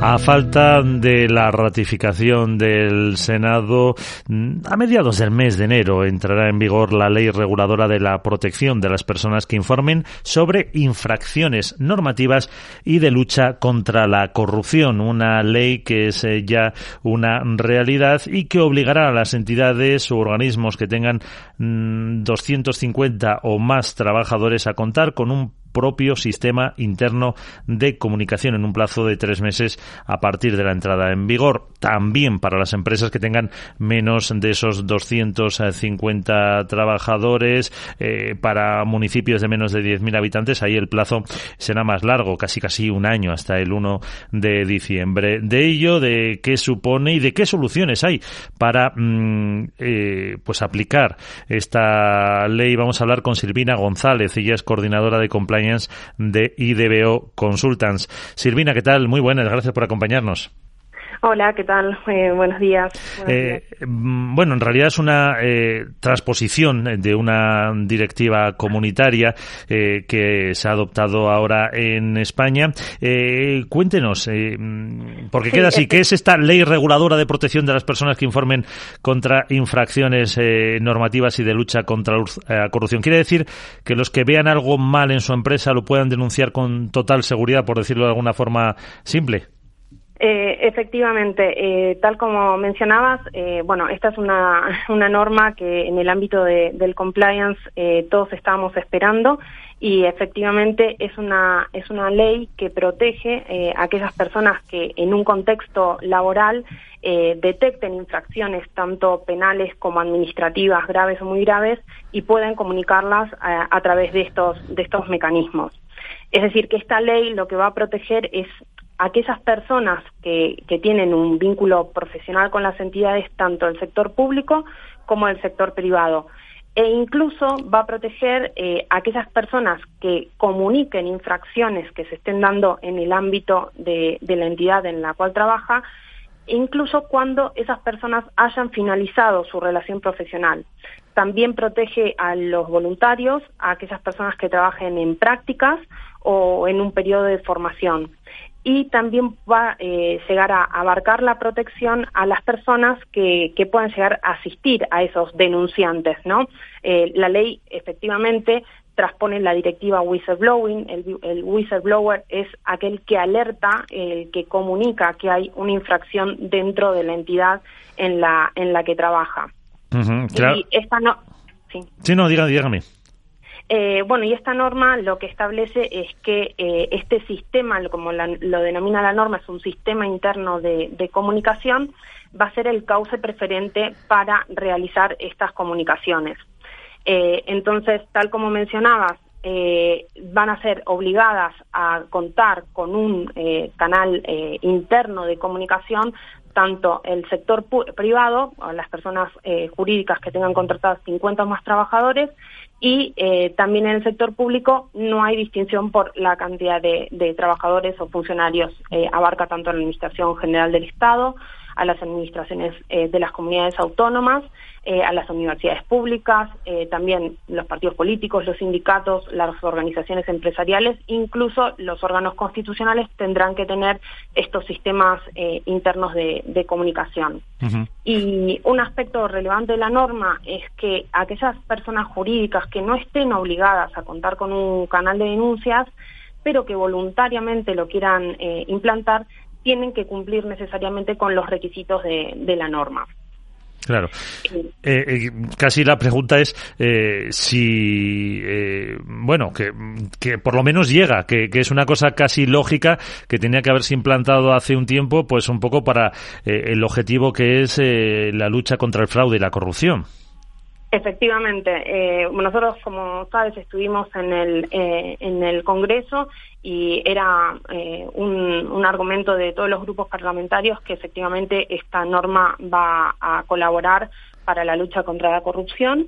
A falta de la ratificación del Senado, a mediados del mes de enero entrará en vigor la ley reguladora de la protección de las personas que informen sobre infracciones normativas y de lucha contra la corrupción. Una ley que es eh, ya una realidad y que obligará a las entidades o organismos que tengan 250 mm, o más trabajadores a contar con un propio sistema interno de comunicación en un plazo de tres meses a partir de la entrada en vigor. También para las empresas que tengan menos de esos 250 trabajadores, eh, para municipios de menos de 10.000 habitantes, ahí el plazo será más largo, casi casi un año hasta el 1 de diciembre. De ello, de qué supone y de qué soluciones hay para mm, eh, pues aplicar esta ley, vamos a hablar con Silvina González, ella es coordinadora de compliance de IDBO Consultants. Silvina, ¿qué tal? Muy buenas, gracias por acompañarnos. Hola, ¿qué tal? Eh, buenos días. Eh, mm, bueno, en realidad es una eh, transposición de una directiva comunitaria que se ha adoptado ahora en España. cuéntenos, mm, porque queda así, ¿qué es esta ley reguladora de protección de las personas que informen contra infracciones normativas y de lucha contra la corrupción? ¿Quiere decir que los que vean algo mal en su empresa lo puedan denunciar con total seguridad, por decirlo de alguna forma simple? Eh, efectivamente, eh, tal como mencionabas, eh, bueno, esta es una, una, norma que en el ámbito de, del compliance eh, todos estábamos esperando y efectivamente es una, es una ley que protege a aquellas personas que en un contexto laboral detecten infracciones tanto penales como administrativas graves o muy graves y pueden comunicarlas a, a través de estos, de estos mecanismos. Es decir, que esta ley lo que va a proteger es aquellas personas que, tienen un vínculo profesional con las entidades, tanto del sector público como del sector privado. E incluso va a proteger eh, a aquellas personas que comuniquen infracciones que se estén dando en el ámbito de, de la entidad en la cual trabaja, incluso cuando esas personas hayan finalizado su relación profesional. También protege a los voluntarios, a aquellas personas que trabajen en prácticas o en un periodo de formación y también va a eh, llegar a abarcar la protección a las personas que, que puedan llegar a asistir a esos denunciantes, ¿no? Eh, la ley efectivamente transpone la directiva whistleblowing. El, el, whistleblower es aquel que alerta, el que comunica que hay una infracción dentro de la entidad en la en la que trabaja. Y esta no. Sí. sí, no, dígame, dígame. Eh, bueno, y esta norma lo que establece es que eh, este sistema, como lo denomina la norma, es un sistema interno de, comunicación, va a ser el cauce preferente para realizar estas comunicaciones. Eh, entonces, tal como mencionabas, van a ser obligadas a contar con un canal interno de comunicación tanto el sector privado, las personas jurídicas que tengan contratadas 50 o más trabajadores, y eh, también en el sector público no hay distinción por la cantidad de, trabajadores o funcionarios. Eh, abarca tanto la Administración General del Estado, a las administraciones eh, de las comunidades autónomas, eh, a las universidades públicas, eh, también los partidos políticos, los sindicatos, las organizaciones empresariales, incluso los órganos constitucionales tendrán que tener estos sistemas internos de, comunicación. Y un aspecto relevante de la norma es que aquellas personas jurídicas que no estén obligadas a contar con un canal de denuncias, pero que voluntariamente lo quieran implantar, tienen que cumplir necesariamente con los requisitos de, la norma. Claro. Eh, eh, casi la pregunta es eh, si, bueno, que, que, por lo menos llega, que, que, es una cosa casi lógica que tenía que haberse implantado hace un tiempo, pues un poco para el objetivo que es la lucha contra el fraude y la corrupción. Efectivamente, eh, nosotros, como sabes, estuvimos en el, eh, en el Congreso y era eh, un, un, argumento de todos los grupos parlamentarios que efectivamente esta norma va a colaborar para la lucha contra la corrupción.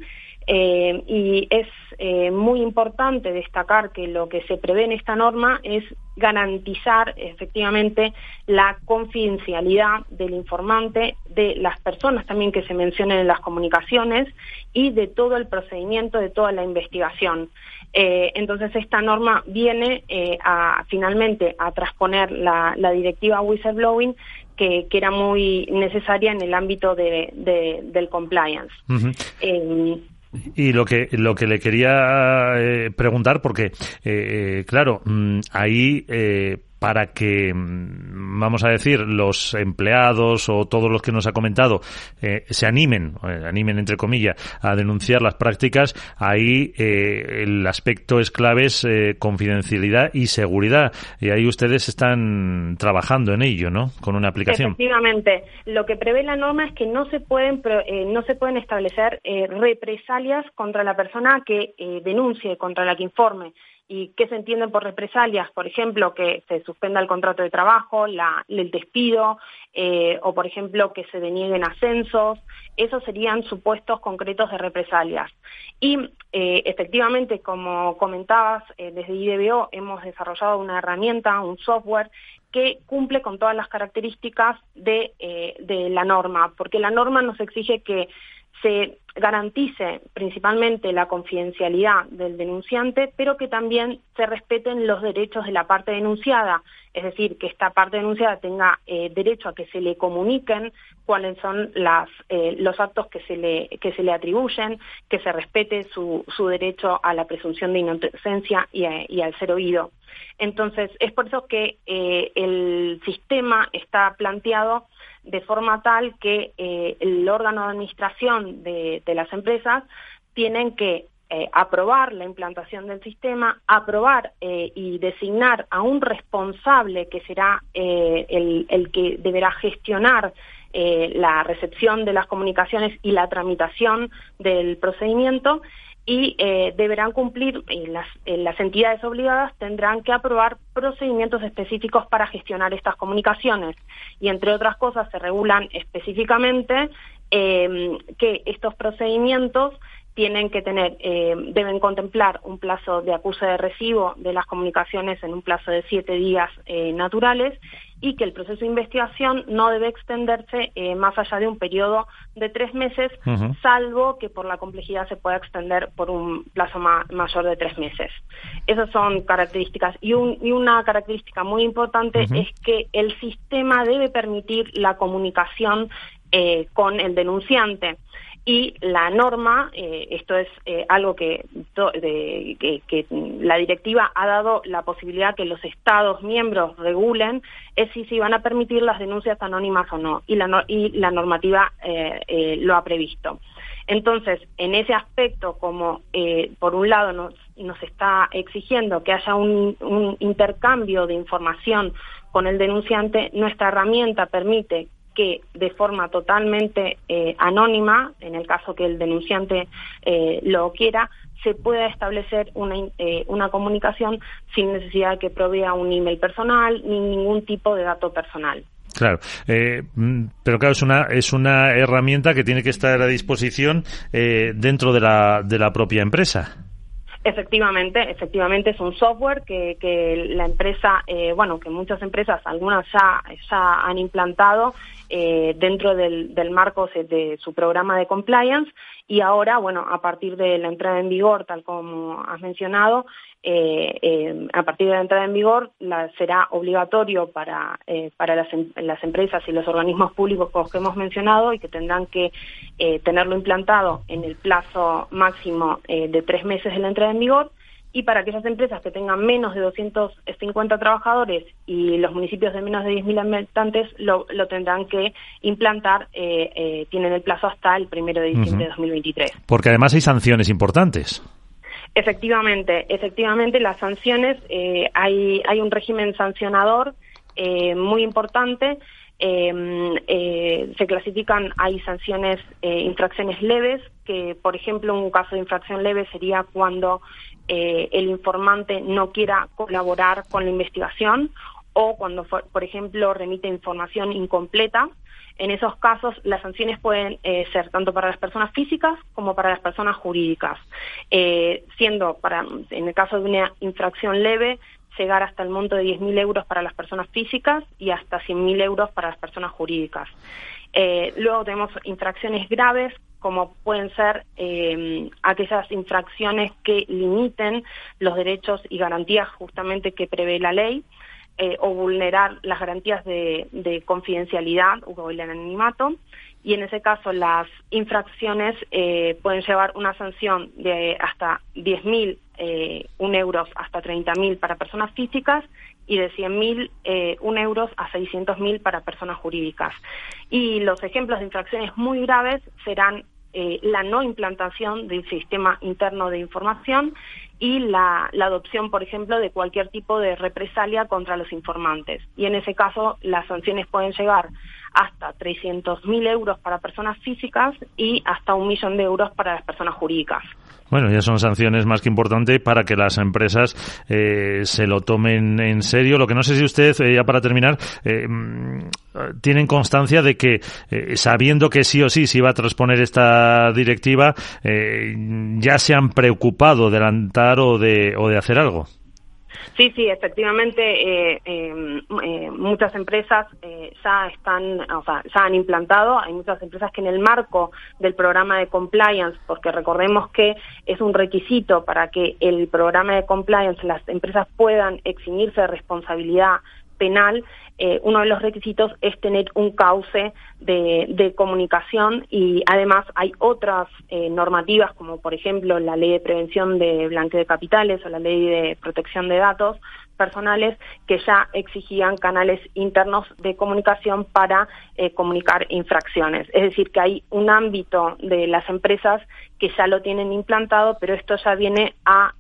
Eh, y es eh, muy importante destacar que lo que se prevé en esta norma es garantizar efectivamente la confidencialidad del informante, de las personas también que se mencionen en las comunicaciones y de todo el procedimiento, de toda la investigación. Eh, entonces esta norma viene a finalmente a transponer la, directiva whistleblowing que, era muy necesaria en el ámbito del compliance. Y lo que lo que le quería eh, preguntar, porque eh, eh, claro, mm, ahí para que, mm, vamos a decir, los empleados o todos los que nos ha comentado eh, se animen, eh, animen entre comillas, a denunciar las prácticas, ahí eh, el aspecto es clave es confidencialidad y seguridad. Y ahí ustedes están trabajando en ello, ¿no? Con una aplicación. Efectivamente. Lo que prevé la norma es que no se pueden, no se pueden establecer represalias contra la persona que denuncie, contra la que informe y qué se entienden por represalias, por ejemplo, que se suspenda el contrato de trabajo, el despido, eh, o por ejemplo que se denieguen ascensos, esos serían supuestos concretos de represalias. Y eh, efectivamente, como comentabas, eh, desde IDBO hemos desarrollado una herramienta, un software que cumple con todas las características de la norma, porque la norma nos exige que se garantice principalmente la confidencialidad del denunciante, pero que también se respeten los derechos de la parte denunciada, es decir, que esta parte denunciada tenga eh, derecho a que se le comuniquen cuáles son eh, los actos que se, le, que se le atribuyen, que se respete su, su derecho a la presunción de inocencia y, al ser oído. Entonces, es por eso que eh, el sistema está planteado de forma tal que eh, el órgano de administración de, las empresas tienen que eh, aprobar la implantación del sistema, aprobar y designar a un responsable que será el, que deberá gestionar la recepción de las comunicaciones y la tramitación del procedimiento y eh, deberán cumplir, y las, eh, las entidades obligadas tendrán que aprobar procedimientos específicos para gestionar estas comunicaciones. Y entre otras cosas se regulan específicamente eh, que estos procedimientos tienen que tener, eh, deben contemplar un plazo de acuse de recibo de las comunicaciones en un plazo de siete días eh, naturales y que el proceso de investigación no debe extenderse eh, más allá de un periodo de tres meses, salvo que por la complejidad se pueda extender por un plazo mayor de tres meses. Esas son características. Y, una característica muy importante es que el sistema debe permitir la comunicación con el denunciante y la norma, eh, esto es eh, algo que, la directiva ha dado la posibilidad que los Estados miembros regulen, es si se van a permitir las denuncias anónimas o no, y la, y la normativa eh, lo ha previsto. Entonces, en ese aspecto, como por un lado nos, nos está exigiendo que haya un intercambio de información con el denunciante, nuestra herramienta permite que de forma totalmente eh, anónima, en el caso que el denunciante eh, lo quiera, se pueda establecer una, eh, una comunicación sin necesidad de que provea un email personal ni ningún tipo de dato personal. Claro, mm, pero claro, es una, es una herramienta que tiene que estar a disposición dentro de la, de la propia empresa. Efectivamente, efectivamente es un software que, que la empresa, eh, bueno, que muchas empresas, algunas ya, ya han implantado eh, dentro del, marco de su programa de compliance. Y ahora, bueno, a partir de la entrada en vigor, tal como has mencionado, eh, eh, a partir de la entrada en vigor será obligatorio para, para las, em, las, empresas y los organismos públicos que hemos mencionado y que tendrán que tenerlo implantado en el plazo máximo de tres meses de la entrada en vigor y para aquellas empresas que tengan menos de 250 trabajadores y los municipios de menos de 10.000 habitantes lo, lo, tendrán que implantar, eh, tienen el plazo hasta el primero de diciembre de 2023. Porque además hay sanciones importantes. Efectivamente, efectivamente las sanciones, eh, hay, hay un régimen sancionador eh, muy importante. Em, eh, se clasifican, hay sanciones, infracciones leves, que por ejemplo un caso de infracción leve sería cuando el informante no quiera colaborar con la investigación o cuando, por ejemplo, remite información incompleta en esos casos las sanciones pueden eh, ser tanto para las personas físicas como para las personas jurídicas, eh, siendo para, en el caso de una infracción leve, llegar hasta el monto de 10.000 euros para las personas físicas y hasta 100.000 euros para las personas jurídicas. Eh, luego tenemos infracciones graves, como pueden ser eh, aquellas infracciones que limiten los derechos y garantías justamente que prevé la ley, eh, o vulnerar las garantías de, confidencialidad o el anonimato. Y en ese caso las infracciones pueden llevar una sanción de hasta 10.000 eh, euros hasta 30.000 para personas físicas y de 100.000 eh, euros a 600.000 para personas jurídicas. Y los ejemplos de infracciones muy graves serán eh, la no implantación del sistema interno de información y la, la, adopción, por ejemplo, de cualquier tipo de represalia contra los informantes. Y en ese caso, las sanciones pueden llegar hasta 300.000 euros para personas físicas y hasta un millón de euros para las personas jurídicas. Bueno, ya son sanciones más que importantes para que las empresas eh, se lo tomen en serio. Lo que no sé si usted, eh, ya para terminar, eh, mm, tienen constancia de que, sabiendo que sí o sí se iba a transponer esta directiva, ya se han preocupado de adelantar o de, o de hacer algo. Sí, sí, efectivamente, eh, em, eh, muchas empresas eh, ya están, o sea, ya han implantado. Hay muchas empresas que en el marco del programa de compliance, porque recordemos que es un requisito para que el programa de compliance las empresas puedan eximirse de responsabilidad penal, eh, uno de los requisitos es tener un cauce de, comunicación y además hay otras eh, normativas como por ejemplo la ley de prevención de blanqueo de capitales o la ley de protección de datos personales que ya exigían canales internos de comunicación para eh, comunicar infracciones. Es decir, que hay un ámbito de las empresas que ya lo tienen implantado, pero esto ya viene a,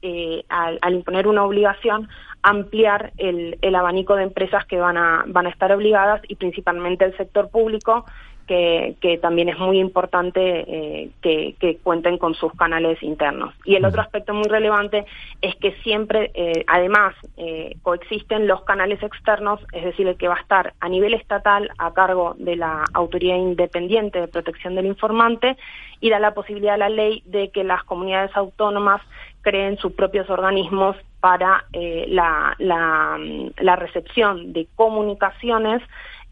al imponer una obligación ampliar el, el abanico de empresas que van a, van a estar obligadas y principalmente el sector público que, que, también es muy importante eh, que, que, cuenten con sus canales internos. Y el otro aspecto muy relevante es que siempre, eh, además, eh, coexisten los canales externos, es decir, el que va a estar a nivel estatal a cargo de la Autoridad Independiente de Protección del Informante y da la posibilidad a la ley de que las comunidades autónomas creen sus propios organismos para la, la, recepción de comunicaciones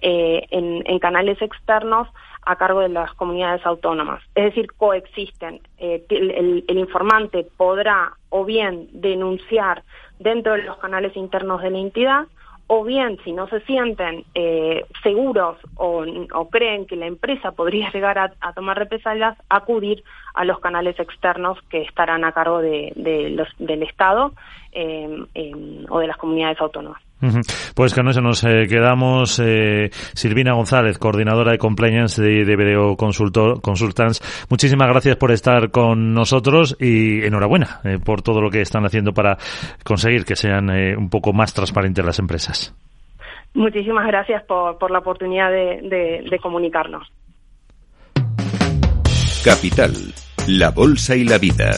eh, en, canales externos a cargo de las comunidades autónomas. Es decir, coexisten. Eh, el, el, informante podrá o bien denunciar dentro de los canales internos de la entidad o bien si no se sienten eh, seguros o, creen que la empresa podría llegar a, tomar represalias, acudir a los canales externos que estarán a cargo de, los, del Estado eh, o de las comunidades autónomas. Pues con eso nos eh, quedamos. Eh, Silvina González, coordinadora de compliance de, de Consultor, Consultants. Muchísimas gracias por estar con nosotros y enhorabuena eh, por todo lo que están haciendo para conseguir que sean un poco más transparentes las empresas. Muchísimas gracias por, por la oportunidad de, de comunicarnos. Capital, la Bolsa y la Vida.